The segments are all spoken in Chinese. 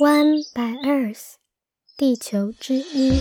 One by Earth，地球之一。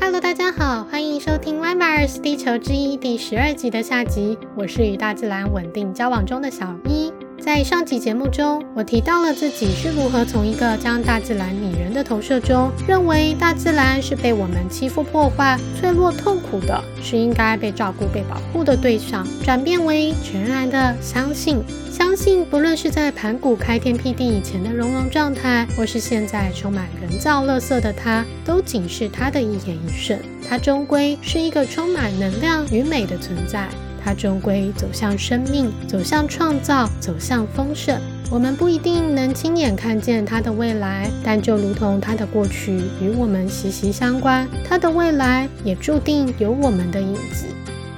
Hello，大家好，欢迎收听 One by Earth 地球之一第十二集的下集。我是与大自然稳定交往中的小一。在上集节目中，我提到了自己是如何从一个将大自然拟人的投射中，认为大自然是被我们欺负、破坏、脆弱、痛苦的，是应该被照顾、被保护的对象，转变为全然的相信。相信，不论是在盘古开天辟地以前的融融状态，或是现在充满人造垃圾的它，都仅是它的一言一瞬。它终归是一个充满能量与美的存在。它终归走向生命，走向创造，走向丰盛。我们不一定能亲眼看见它的未来，但就如同它的过去与我们息息相关，它的未来也注定有我们的影子。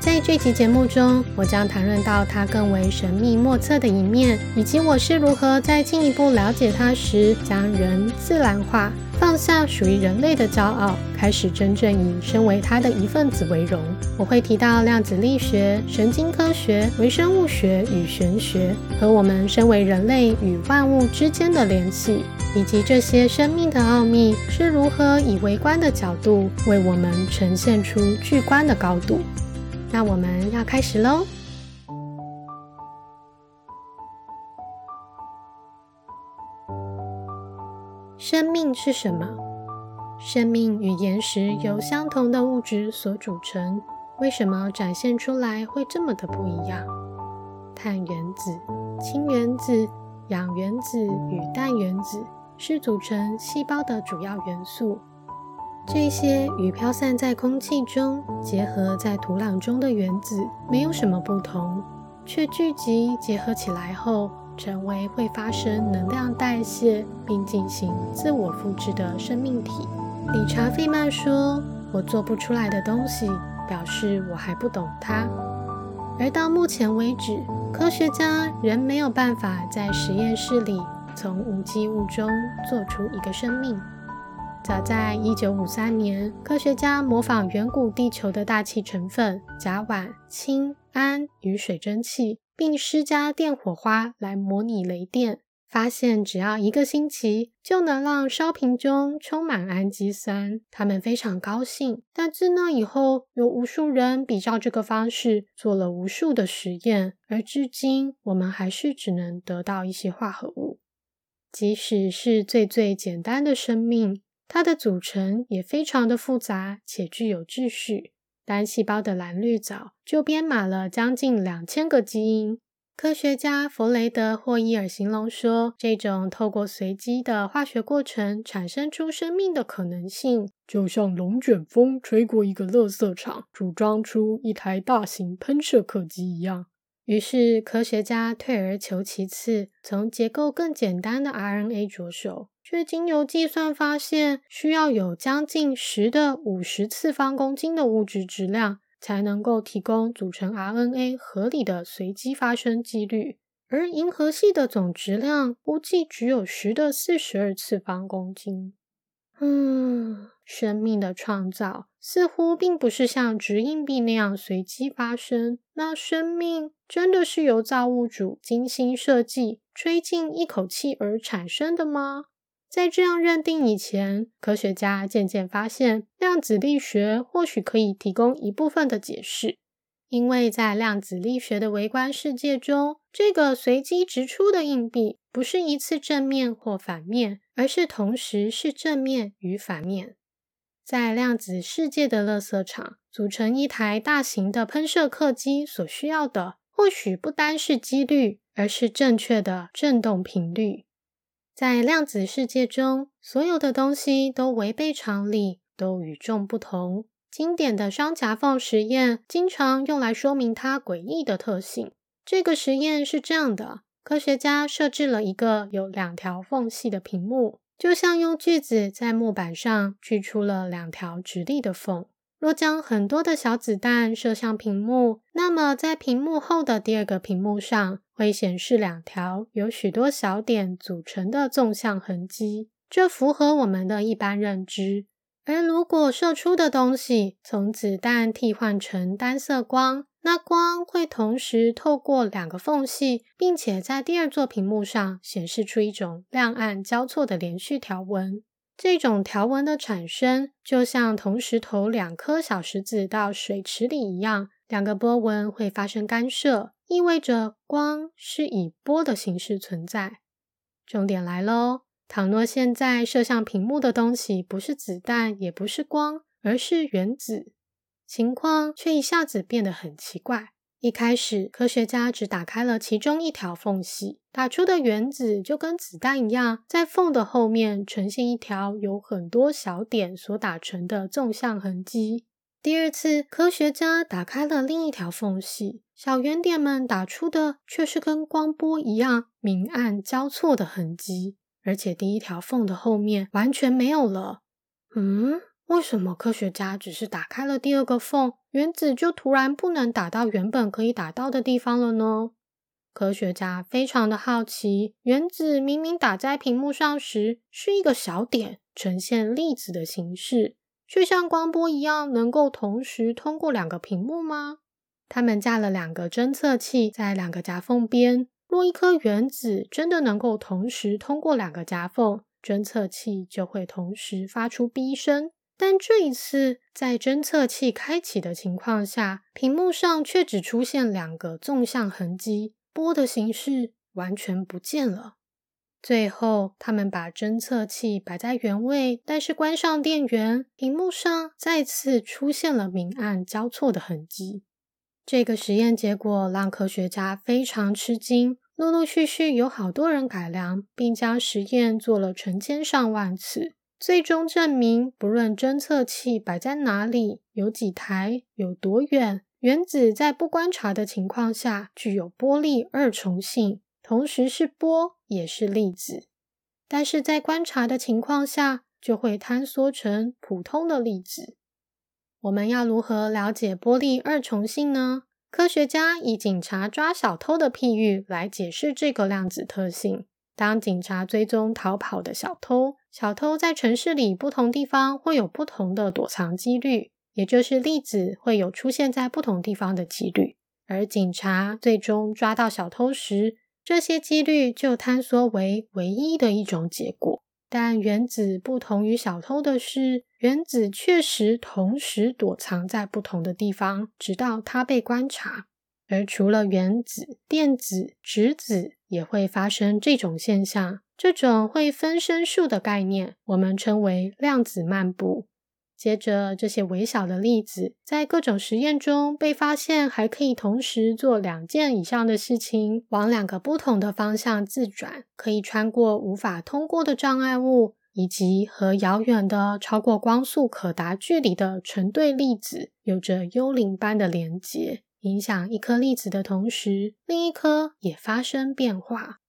在这期节目中，我将谈论到它更为神秘莫测的一面，以及我是如何在进一步了解它时，将人自然化。放下属于人类的骄傲，开始真正以身为他的一份子为荣。我会提到量子力学、神经科学、微生物学与玄学，和我们身为人类与万物之间的联系，以及这些生命的奥秘是如何以微观的角度为我们呈现出巨观的高度。那我们要开始喽。生命是什么？生命与岩石由相同的物质所组成，为什么展现出来会这么的不一样？碳原子、氢原子、氧原子与氮原子是组成细胞的主要元素。这些与飘散在空气中、结合在土壤中的原子没有什么不同，却聚集结合起来后。成为会发生能量代谢并进行自我复制的生命体。理查·费曼说：“我做不出来的东西，表示我还不懂它。”而到目前为止，科学家仍没有办法在实验室里从无机物中做出一个生命。早在1953年，科学家模仿远古地球的大气成分甲烷、氢、氨与水蒸气。并施加电火花来模拟雷电，发现只要一个星期就能让烧瓶中充满氨基酸。他们非常高兴。但自那以后，有无数人比照这个方式做了无数的实验，而至今我们还是只能得到一些化合物。即使是最最简单的生命，它的组成也非常的复杂且具有秩序。单细胞的蓝绿藻就编码了将近两千个基因。科学家弗雷德·霍伊尔形容说，这种透过随机的化学过程产生出生命的可能性，就像龙卷风吹过一个垃圾场，组装出一台大型喷射客机一样。于是，科学家退而求其次，从结构更简单的 RNA 着手。却经由计算发现，需要有将近十的五十次方公斤的物质质量，才能够提供组成 RNA 合理的随机发生几率。而银河系的总质量估计只有十的四十二次方公斤。嗯，生命的创造似乎并不是像掷硬币那样随机发生。那生命真的是由造物主精心设计、吹进一口气而产生的吗？在这样认定以前，科学家渐渐发现，量子力学或许可以提供一部分的解释。因为在量子力学的微观世界中，这个随机直出的硬币不是一次正面或反面，而是同时是正面与反面。在量子世界的垃圾场，组成一台大型的喷射客机所需要的，或许不单是几率，而是正确的振动频率。在量子世界中，所有的东西都违背常理，都与众不同。经典的双夹缝实验经常用来说明它诡异的特性。这个实验是这样的：科学家设置了一个有两条缝隙的屏幕，就像用锯子在木板上锯出了两条直立的缝。若将很多的小子弹射向屏幕，那么在屏幕后的第二个屏幕上会显示两条由许多小点组成的纵向痕迹。这符合我们的一般认知。而如果射出的东西从子弹替换成单色光，那光会同时透过两个缝隙，并且在第二座屏幕上显示出一种亮暗交错的连续条纹。这种条纹的产生，就像同时投两颗小石子到水池里一样，两个波纹会发生干涉，意味着光是以波的形式存在。重点来喽！倘若现在射向屏幕的东西不是子弹，也不是光，而是原子。情况却一下子变得很奇怪。一开始，科学家只打开了其中一条缝隙，打出的原子就跟子弹一样，在缝的后面呈现一条有很多小点所打成的纵向痕迹。第二次，科学家打开了另一条缝隙，小圆点们打出的却是跟光波一样明暗交错的痕迹，而且第一条缝的后面完全没有了。嗯？为什么科学家只是打开了第二个缝，原子就突然不能打到原本可以打到的地方了呢？科学家非常的好奇，原子明明打在屏幕上时是一个小点，呈现粒子的形式，却像光波一样能够同时通过两个屏幕吗？他们架了两个侦测器在两个夹缝边，若一颗原子真的能够同时通过两个夹缝，侦测器就会同时发出哔声。但这一次，在侦测器开启的情况下，屏幕上却只出现两个纵向痕迹，波的形式完全不见了。最后，他们把侦测器摆在原位，但是关上电源，屏幕上再次出现了明暗交错的痕迹。这个实验结果让科学家非常吃惊，陆陆续续有好多人改良，并将实验做了成千上万次。最终证明，不论侦测器摆在哪里，有几台，有多远，原子在不观察的情况下具有波粒二重性，同时是波也是粒子；但是在观察的情况下，就会坍缩成普通的粒子。我们要如何了解波粒二重性呢？科学家以警察抓小偷的譬喻来解释这个量子特性。当警察追踪逃跑的小偷，小偷在城市里不同地方会有不同的躲藏几率，也就是粒子会有出现在不同地方的几率。而警察最终抓到小偷时，这些几率就坍缩为唯一的一种结果。但原子不同于小偷的是，原子确实同时躲藏在不同的地方，直到它被观察。而除了原子、电子、质子也会发生这种现象。这种会分身术的概念，我们称为量子漫步。接着，这些微小的粒子在各种实验中被发现，还可以同时做两件以上的事情，往两个不同的方向自转，可以穿过无法通过的障碍物，以及和遥远的超过光速可达距离的成对粒子有着幽灵般的连接。影响一颗粒子的同时，另一颗也发生变化。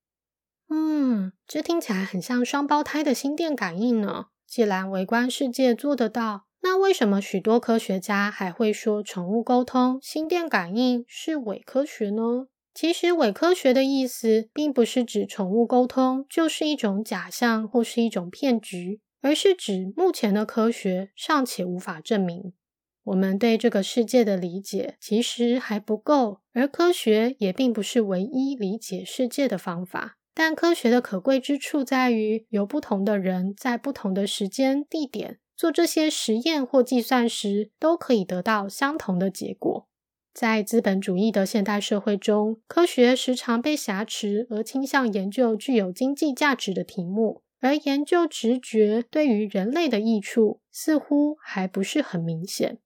嗯，这听起来很像双胞胎的心电感应呢。既然微观世界做得到，那为什么许多科学家还会说宠物沟通、心电感应是伪科学呢？其实，伪科学的意思并不是指宠物沟通就是一种假象或是一种骗局，而是指目前的科学尚且无法证明。我们对这个世界的理解其实还不够，而科学也并不是唯一理解世界的方法。但科学的可贵之处在于，有不同的人在不同的时间、地点做这些实验或计算时，都可以得到相同的结果。在资本主义的现代社会中，科学时常被挟持，而倾向研究具有经济价值的题目，而研究直觉对于人类的益处似乎还不是很明显。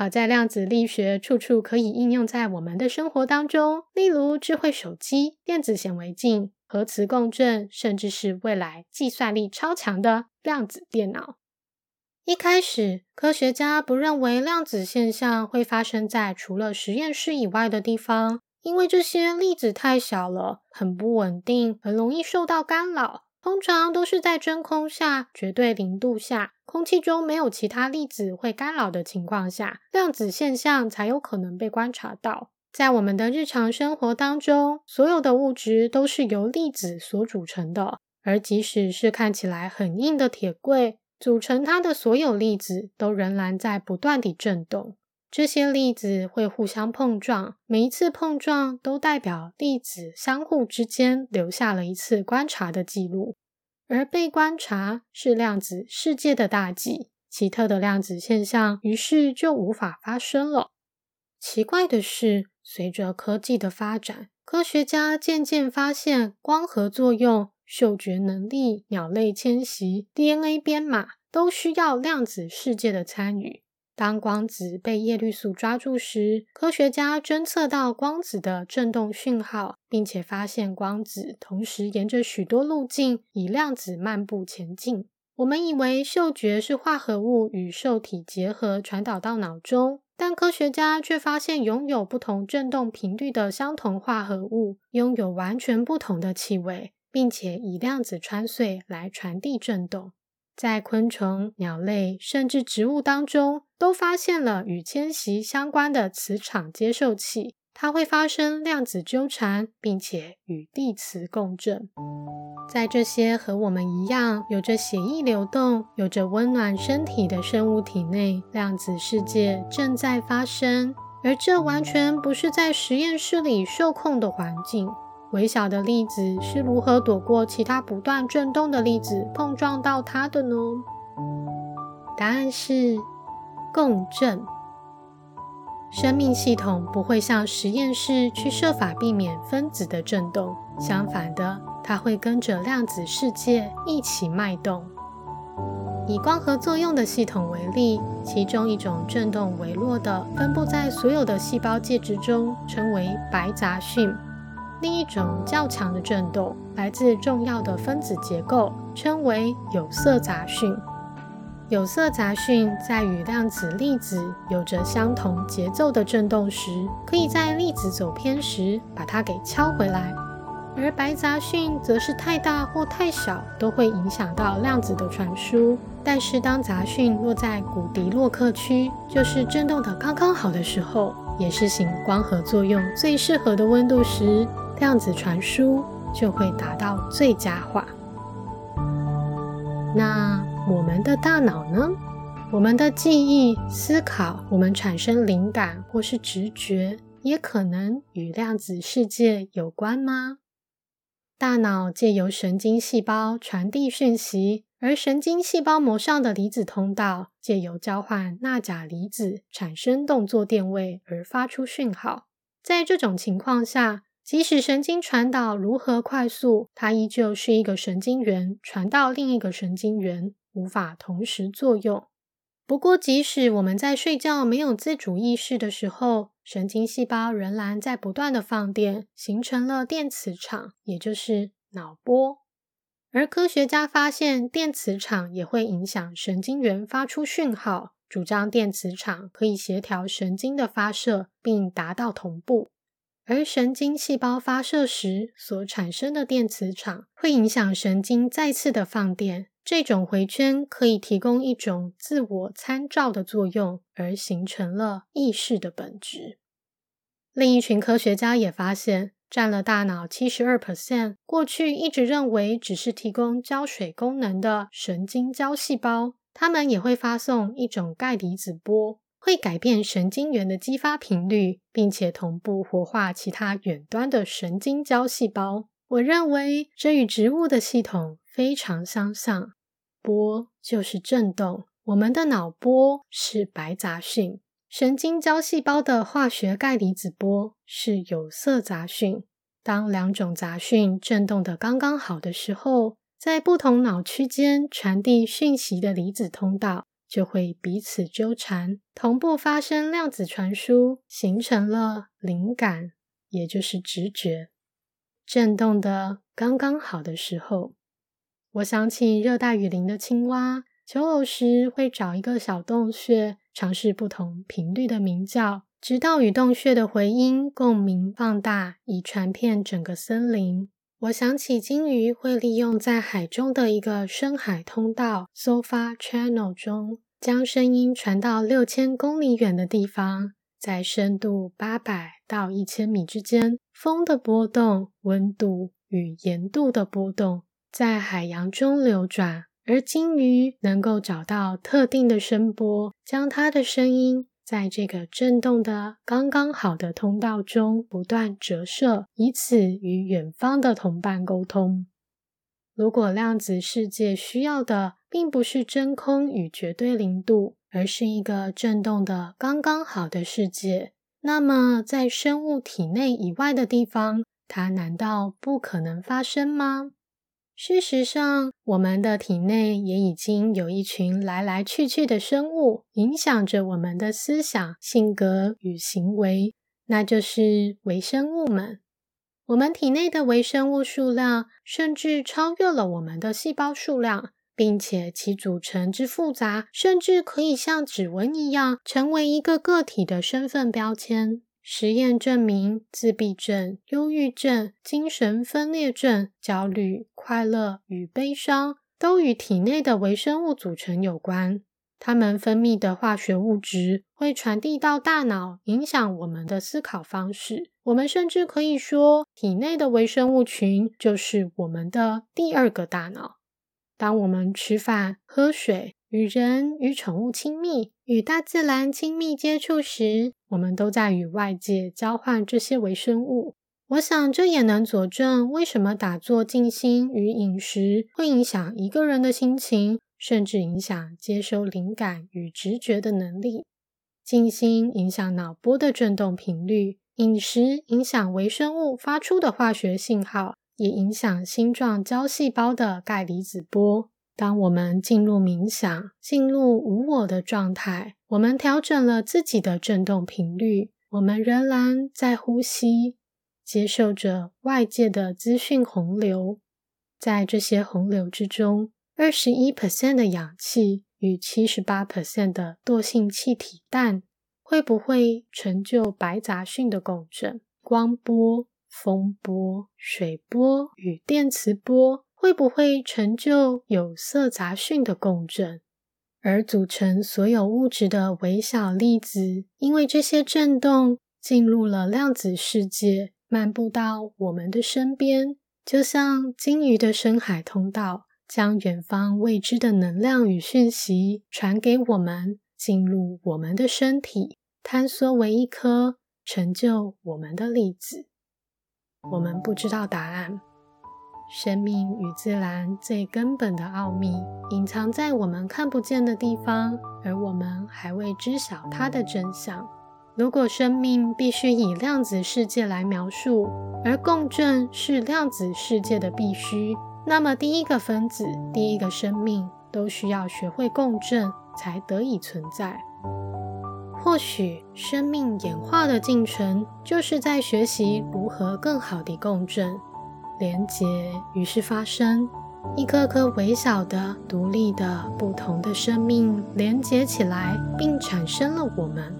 好在量子力学处处可以应用在我们的生活当中，例如智慧手机、电子显微镜、核磁共振，甚至是未来计算力超强的量子电脑。一开始，科学家不认为量子现象会发生在除了实验室以外的地方，因为这些粒子太小了，很不稳定，很容易受到干扰。通常都是在真空下、绝对零度下、空气中没有其他粒子会干扰的情况下，量子现象才有可能被观察到。在我们的日常生活当中，所有的物质都是由粒子所组成的，而即使是看起来很硬的铁柜，组成它的所有粒子都仍然在不断地振动。这些粒子会互相碰撞，每一次碰撞都代表粒子相互之间留下了一次观察的记录，而被观察是量子世界的大忌，奇特的量子现象于是就无法发生了。奇怪的是，随着科技的发展，科学家渐渐发现，光合作用、嗅觉能力、鸟类迁徙、DNA 编码都需要量子世界的参与。当光子被叶绿素抓住时，科学家侦测到光子的振动讯号，并且发现光子同时沿着许多路径以量子漫步前进。我们以为嗅觉是化合物与受体结合传导到脑中，但科学家却发现拥有不同振动频率的相同化合物拥有完全不同的气味，并且以量子穿碎来传递振动。在昆虫、鸟类甚至植物当中，都发现了与迁徙相关的磁场接受器，它会发生量子纠缠，并且与地磁共振。在这些和我们一样有着血液流动、有着温暖身体的生物体内，量子世界正在发生，而这完全不是在实验室里受控的环境。微小的粒子是如何躲过其他不断振动的粒子碰撞到它的呢？答案是共振。生命系统不会像实验室去设法避免分子的振动，相反的，它会跟着量子世界一起脉动。以光合作用的系统为例，其中一种振动微弱的，分布在所有的细胞介质中，称为白杂讯。另一种较强的振动来自重要的分子结构，称为有色杂讯。有色杂讯在与量子粒子有着相同节奏的振动时，可以在粒子走偏时把它给敲回来；而白杂讯则是太大或太小都会影响到量子的传输。但是当杂讯落在古迪洛克区，就是振动的刚刚好的时候，也是行光合作用最适合的温度时。量子传输就会达到最佳化。那我们的大脑呢？我们的记忆、思考，我们产生灵感或是直觉，也可能与量子世界有关吗？大脑借由神经细胞传递讯息，而神经细胞膜上的离子通道借由交换钠钾离子产生动作电位而发出讯号。在这种情况下，即使神经传导如何快速，它依旧是一个神经元传到另一个神经元，无法同时作用。不过，即使我们在睡觉没有自主意识的时候，神经细胞仍然在不断的放电，形成了电磁场，也就是脑波。而科学家发现，电磁场也会影响神经元发出讯号，主张电磁场可以协调神经的发射，并达到同步。而神经细胞发射时所产生的电磁场会影响神经再次的放电，这种回圈可以提供一种自我参照的作用，而形成了意识的本质。另一群科学家也发现，占了大脑七十二 percent，过去一直认为只是提供胶水功能的神经胶细胞，它们也会发送一种钙离子波。会改变神经元的激发频率，并且同步活化其他远端的神经胶细胞。我认为这与植物的系统非常相像。波就是振动，我们的脑波是白杂讯，神经胶细胞的化学钙离子波是有色杂讯。当两种杂讯振动的刚刚好的时候，在不同脑区间传递讯息的离子通道。就会彼此纠缠，同步发生量子传输，形成了灵感，也就是直觉。震动的刚刚好的时候，我想起热带雨林的青蛙求偶时会找一个小洞穴，尝试不同频率的鸣叫，直到与洞穴的回音共鸣放大，以传遍整个森林。我想起鲸鱼会利用在海中的一个深海通道 （SOFA Channel） 中，将声音传到六千公里远的地方，在深度八百到一千米之间，风的波动、温度与盐度的波动在海洋中流转，而鲸鱼能够找到特定的声波，将它的声音在这个震动的刚刚好的通道中不断折射，以此与远方的同伴沟通。如果量子世界需要的并不是真空与绝对零度，而是一个震动的刚刚好的世界，那么在生物体内以外的地方，它难道不可能发生吗？事实上，我们的体内也已经有一群来来去去的生物，影响着我们的思想、性格与行为，那就是微生物们。我们体内的微生物数量甚至超越了我们的细胞数量，并且其组成之复杂，甚至可以像指纹一样，成为一个个体的身份标签。实验证明，自闭症、忧郁症、精神分裂症、焦虑、快乐与悲伤都与体内的微生物组成有关。它们分泌的化学物质会传递到大脑，影响我们的思考方式。我们甚至可以说，体内的微生物群就是我们的第二个大脑。当我们吃饭、喝水、与人与宠物亲密、与大自然亲密接触时，我们都在与外界交换这些微生物。我想，这也能佐证为什么打坐、静心与饮食会影响一个人的心情。甚至影响接收灵感与直觉的能力。静心影响脑波的振动频率，饮食影响微生物发出的化学信号，也影响星状胶细胞的钙离子波。当我们进入冥想、进入无我的状态，我们调整了自己的振动频率，我们仍然在呼吸，接受着外界的资讯洪流。在这些洪流之中。二十一 percent 的氧气与七十八 percent 的惰性气体氮会不会成就白杂讯的共振？光波、风波、水波与电磁波会不会成就有色杂讯的共振？而组成所有物质的微小粒子，因为这些震动进入了量子世界，漫步到我们的身边，就像鲸鱼的深海通道。将远方未知的能量与讯息传给我们，进入我们的身体，坍缩为一颗，成就我们的粒子。我们不知道答案。生命与自然最根本的奥秘，隐藏在我们看不见的地方，而我们还未知晓它的真相。如果生命必须以量子世界来描述，而共振是量子世界的必须。那么，第一个分子、第一个生命都需要学会共振，才得以存在。或许，生命演化的进程就是在学习如何更好地共振、连结，于是发生一颗颗微小的、独立的、不同的生命连结起来，并产生了我们。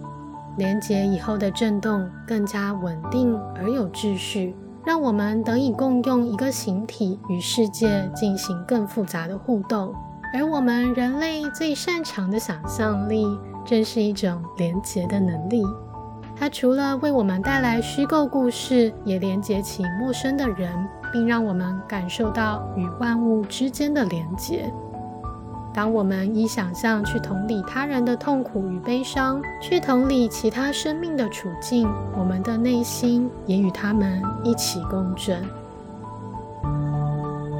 连结以后的振动更加稳定而有秩序。让我们得以共用一个形体，与世界进行更复杂的互动。而我们人类最擅长的想象力，正是一种连结的能力。它除了为我们带来虚构故事，也连接起陌生的人，并让我们感受到与万物之间的连结。当我们以想象去同理他人的痛苦与悲伤，去同理其他生命的处境，我们的内心也与他们一起共振。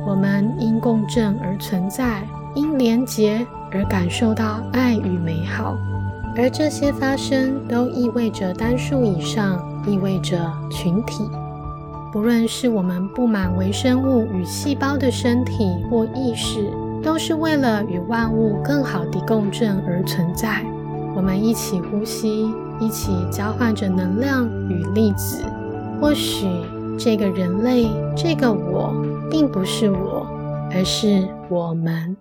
我们因共振而存在，因连结而感受到爱与美好。而这些发生都意味着单数以上，意味着群体。不论是我们布满微生物与细胞的身体或意识。都是为了与万物更好地共振而存在。我们一起呼吸，一起交换着能量与粒子。或许这个人类，这个我，并不是我，而是我们。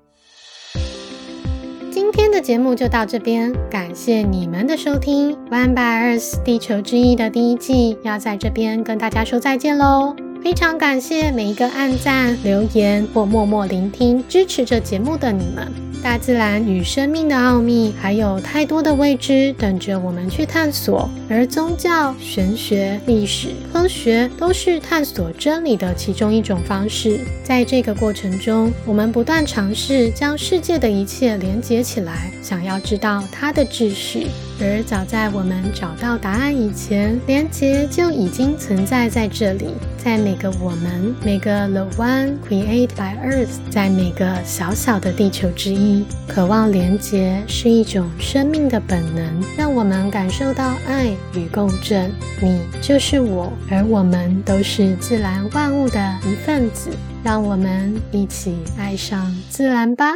今天的节目就到这边，感谢你们的收听。One by Earth 地球之翼的第一季要在这边跟大家说再见喽。非常感谢每一个按赞、留言或默默聆听、支持着节目的你们。大自然与生命的奥秘，还有太多的未知等着我们去探索。而宗教、玄学、历史、科学都是探索真理的其中一种方式。在这个过程中，我们不断尝试将世界的一切连接起来，想要知道它的秩序。而早在我们找到答案以前，连结就已经存在在这里，在每个我们，每个 The One Created by Earth，在每个小小的地球之一，渴望连结是一种生命的本能，让我们感受到爱与共振。你就是我，而我们都是自然万物的一份子。让我们一起爱上自然吧。